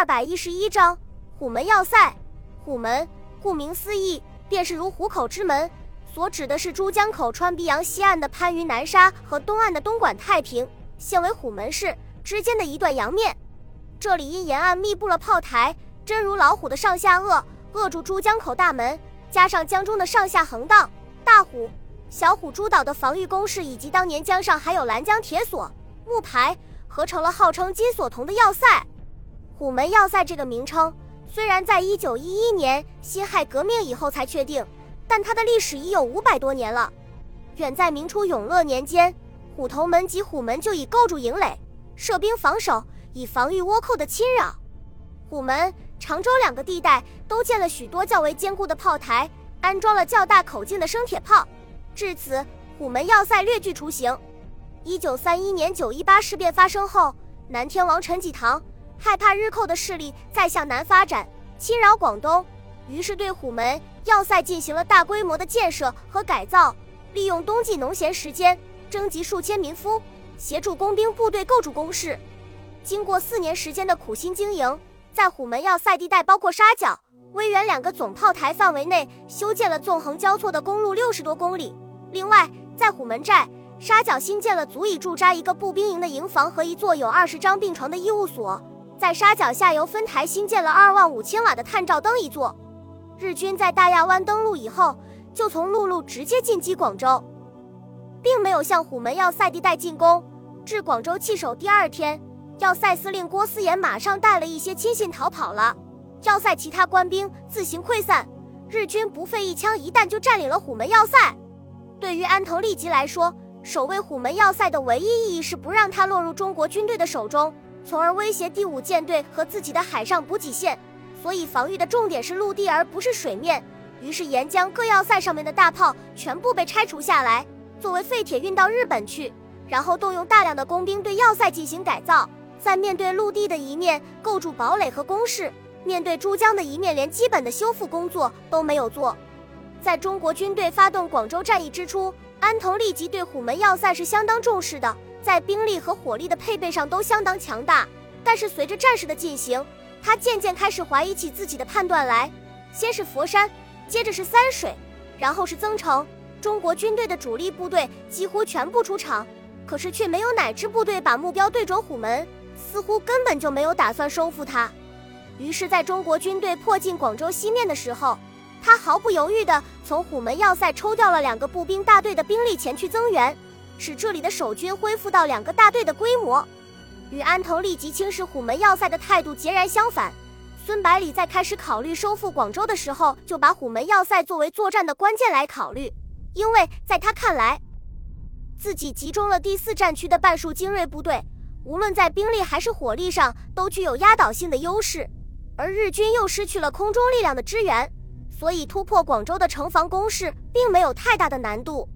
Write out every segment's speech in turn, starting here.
二百一十一章虎门要塞。虎门，顾名思义，便是如虎口之门，所指的是珠江口穿鼻洋西岸的番禺南沙和东岸的东莞太平，现为虎门市之间的一段洋面。这里因沿岸密布了炮台，真如老虎的上下颚，扼住珠江口大门，加上江中的上下横荡、大虎、小虎诸岛的防御工事，以及当年江上还有拦江铁索、木牌。合成了号称金锁铜的要塞，虎门要塞这个名称虽然在一九一一年辛亥革命以后才确定，但它的历史已有五百多年了。远在明初永乐年间，虎头门及虎门就已构筑营垒，设兵防守，以防御倭寇的侵扰。虎门、常州两个地带都建了许多较为坚固的炮台，安装了较大口径的生铁炮，至此虎门要塞略具雏形。一九三一年九一八事变发生后，南天王陈济棠害怕日寇的势力再向南发展，侵扰广东，于是对虎门要塞进行了大规模的建设和改造。利用冬季农闲时间，征集数千民夫，协助工兵部队构筑工事。经过四年时间的苦心经营，在虎门要塞地带，包括沙角、威远两个总炮台范围内，修建了纵横交错的公路六十多公里。另外，在虎门寨。沙角新建了足以驻扎一个步兵营的营房和一座有二十张病床的医务所，在沙角下游分台新建了二万五千瓦的探照灯一座。日军在大亚湾登陆以后，就从陆路直接进击广州，并没有向虎门要塞地带进攻。至广州弃守第二天，要塞司令郭思言马上带了一些亲信逃跑了，要塞其他官兵自行溃散，日军不费一枪一弹就占领了虎门要塞。对于安藤利吉来说，守卫虎门要塞的唯一意义是不让它落入中国军队的手中，从而威胁第五舰队和自己的海上补给线。所以防御的重点是陆地而不是水面。于是沿江各要塞上面的大炮全部被拆除下来，作为废铁运到日本去。然后动用大量的工兵对要塞进行改造。在面对陆地的一面构筑堡垒和工事，面对珠江的一面连基本的修复工作都没有做。在中国军队发动广州战役之初。安藤立即对虎门要塞是相当重视的，在兵力和火力的配备上都相当强大。但是随着战事的进行，他渐渐开始怀疑起自己的判断来。先是佛山，接着是三水，然后是增城。中国军队的主力部队几乎全部出场，可是却没有哪支部队把目标对准虎门，似乎根本就没有打算收复它。于是，在中国军队迫近广州西面的时候，他毫不犹豫地从虎门要塞抽调了两个步兵大队的兵力前去增援，使这里的守军恢复到两个大队的规模。与安藤立即轻视虎门要塞的态度截然相反。孙百里在开始考虑收复广州的时候，就把虎门要塞作为作战的关键来考虑，因为在他看来，自己集中了第四战区的半数精锐部队，无论在兵力还是火力上都具有压倒性的优势，而日军又失去了空中力量的支援。所以突破广州的城防攻势并没有太大的难度，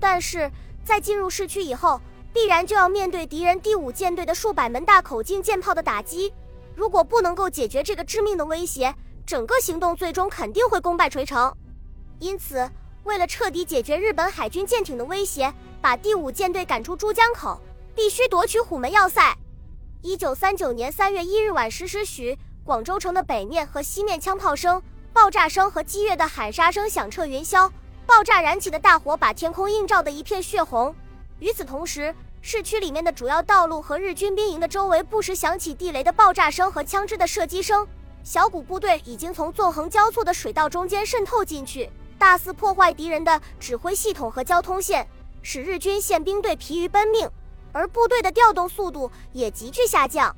但是在进入市区以后，必然就要面对敌人第五舰队的数百门大口径舰炮的打击。如果不能够解决这个致命的威胁，整个行动最终肯定会功败垂成。因此，为了彻底解决日本海军舰艇的威胁，把第五舰队赶出珠江口，必须夺取虎门要塞。一九三九年三月一日晚十时许，广州城的北面和西面枪炮声。爆炸声和激越的喊杀声响彻云霄，爆炸燃起的大火把天空映照的一片血红。与此同时，市区里面的主要道路和日军兵营的周围不时响起地雷的爆炸声和枪支的射击声。小股部队已经从纵横交错的水道中间渗透进去，大肆破坏敌人的指挥系统和交通线，使日军宪兵队疲于奔命，而部队的调动速度也急剧下降。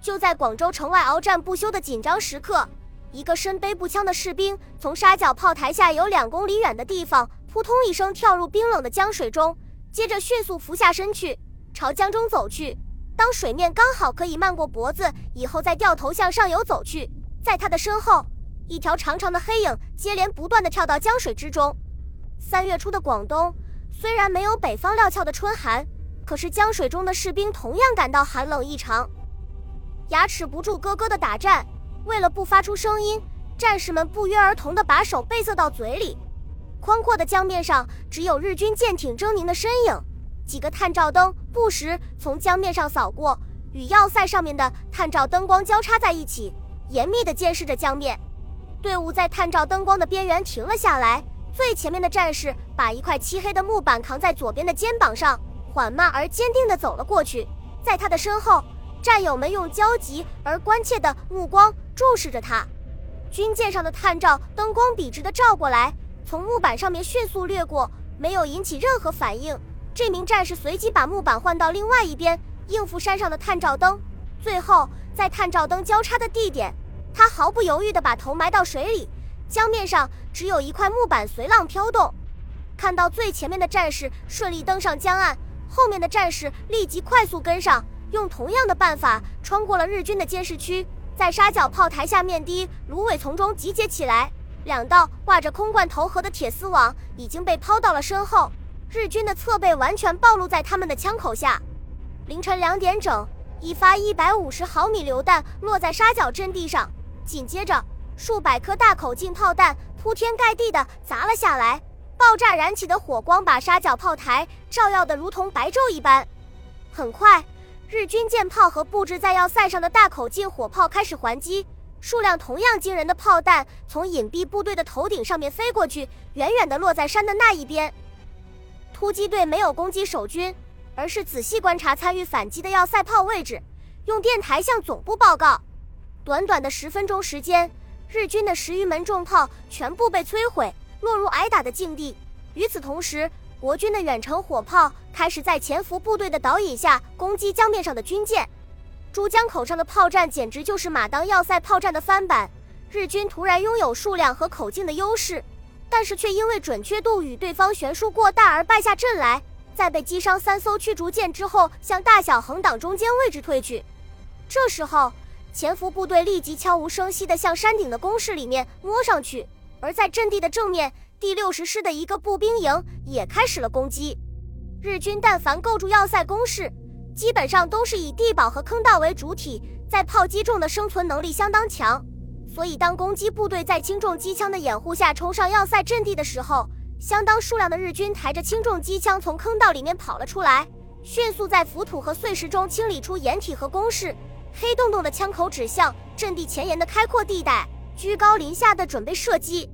就在广州城外鏖战不休的紧张时刻。一个身背步枪的士兵从沙角炮台下有两公里远的地方，扑通一声跳入冰冷的江水中，接着迅速浮下身去，朝江中走去。当水面刚好可以漫过脖子以后，再掉头向上游走去。在他的身后，一条长长的黑影接连不断地跳到江水之中。三月初的广东虽然没有北方料峭的春寒，可是江水中的士兵同样感到寒冷异常，牙齿不住咯咯地打颤。为了不发出声音，战士们不约而同地把手背塞到嘴里。宽阔的江面上只有日军舰艇狰狞的身影，几个探照灯不时从江面上扫过，与要塞上面的探照灯光交叉在一起，严密地监视着江面。队伍在探照灯光的边缘停了下来。最前面的战士把一块漆黑的木板扛在左边的肩膀上，缓慢而坚定地走了过去。在他的身后，战友们用焦急而关切的目光注视着他。军舰上的探照灯光笔直地照过来，从木板上面迅速掠过，没有引起任何反应。这名战士随即把木板换到另外一边，应付山上的探照灯。最后，在探照灯交叉的地点，他毫不犹豫地把头埋到水里。江面上只有一块木板随浪飘动。看到最前面的战士顺利登上江岸，后面的战士立即快速跟上，用同样的办法穿过了日军的监视区，在沙角炮台下面的芦苇丛中集结起来。两道挂着空罐头盒的铁丝网已经被抛到了身后，日军的侧背完全暴露在他们的枪口下。凌晨两点整，一发一百五十毫米榴弹落在沙角阵地上，紧接着。数百颗大口径炮弹铺天盖地地砸了下来，爆炸燃起的火光把沙角炮台照耀得如同白昼一般。很快，日军舰炮和布置在要塞上的大口径火炮开始还击，数量同样惊人的炮弹从隐蔽部队的头顶上面飞过去，远远地落在山的那一边。突击队没有攻击守军，而是仔细观察参与反击的要塞炮位置，用电台向总部报告。短短的十分钟时间。日军的十余门重炮全部被摧毁，落入挨打的境地。与此同时，国军的远程火炮开始在潜伏部队的导引下攻击江面上的军舰。珠江口上的炮战简直就是马当要塞炮战的翻版。日军突然拥有数量和口径的优势，但是却因为准确度与对方悬殊过大而败下阵来。在被击伤三艘驱逐舰之后，向大小横挡中间位置退去。这时候。潜伏部队立即悄无声息地向山顶的工事里面摸上去，而在阵地的正面，第六十师的一个步兵营也开始了攻击。日军但凡构筑要塞工事，基本上都是以地堡和坑道为主体，在炮击中的生存能力相当强。所以，当攻击部队在轻重机枪的掩护下冲上要塞阵地的时候，相当数量的日军抬着轻重机枪从坑道里面跑了出来，迅速在浮土和碎石中清理出掩体和工事。黑洞洞的枪口指向阵地前沿的开阔地带，居高临下的准备射击。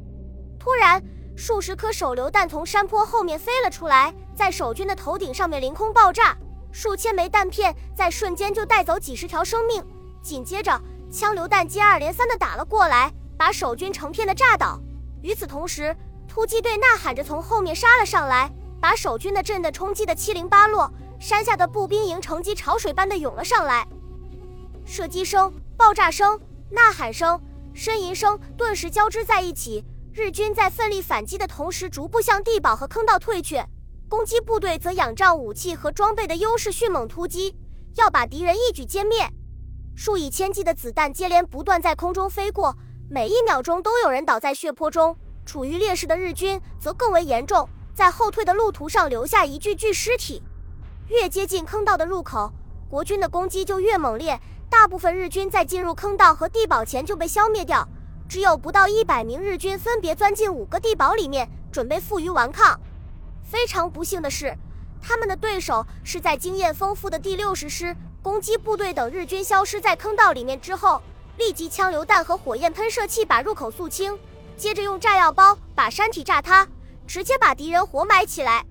突然，数十颗手榴弹从山坡后面飞了出来，在守军的头顶上面凌空爆炸，数千枚弹片在瞬间就带走几十条生命。紧接着，枪榴弹接二连三的打了过来，把守军成片的炸倒。与此同时，突击队呐喊着从后面杀了上来，把守军的阵地冲击的七零八落。山下的步兵营乘机潮水般的涌了上来。射击声、爆炸声、呐喊声、呻吟声顿时交织在一起。日军在奋力反击的同时，逐步向地堡和坑道退却；攻击部队则仰仗武器和装备的优势，迅猛突击，要把敌人一举歼灭。数以千计的子弹接连不断在空中飞过，每一秒钟都有人倒在血泊中。处于劣势的日军则更为严重，在后退的路途上留下一具具尸体。越接近坑道的入口，国军的攻击就越猛烈。大部分日军在进入坑道和地堡前就被消灭掉，只有不到一百名日军分别钻进五个地堡里面，准备负隅顽抗。非常不幸的是，他们的对手是在经验丰富的第六十师攻击部队等日军消失在坑道里面之后，立即枪榴弹和火焰喷射器把入口肃清，接着用炸药包把山体炸塌，直接把敌人活埋起来。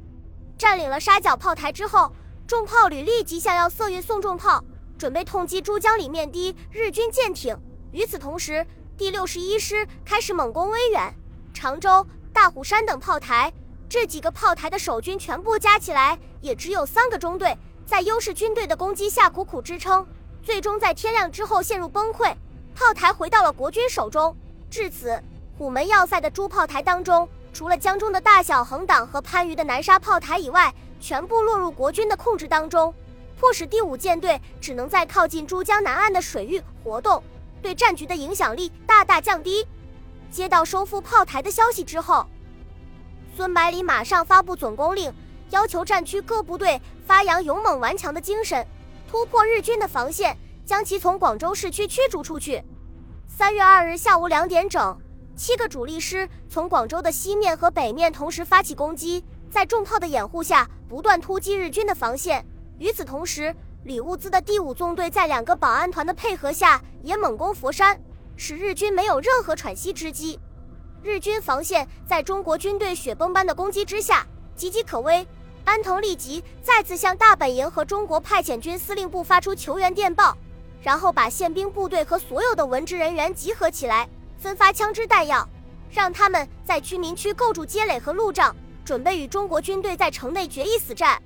占领了沙角炮台之后，重炮旅立即向要塞运送重炮。准备痛击珠江里面的日军舰艇。与此同时，第六十一师开始猛攻威远、常州、大虎山等炮台。这几个炮台的守军全部加起来也只有三个中队，在优势军队的攻击下苦苦支撑，最终在天亮之后陷入崩溃，炮台回到了国军手中。至此，虎门要塞的诸炮台当中，除了江中的大小横挡和番禺的南沙炮台以外，全部落入国军的控制当中。迫使第五舰队只能在靠近珠江南岸的水域活动，对战局的影响力大大降低。接到收复炮台的消息之后，孙百里马上发布总攻令，要求战区各部队发扬勇猛顽强的精神，突破日军的防线，将其从广州市区驱逐出去。三月二日下午两点整，七个主力师从广州的西面和北面同时发起攻击，在重炮的掩护下，不断突击日军的防线。与此同时，李物资的第五纵队在两个保安团的配合下，也猛攻佛山，使日军没有任何喘息之机。日军防线在中国军队雪崩般的攻击之下岌岌可危。安藤立即再次向大本营和中国派遣军司令部发出求援电报，然后把宪兵部队和所有的文职人员集合起来，分发枪支弹药，让他们在居民区构筑街垒和路障，准备与中国军队在城内决一死战。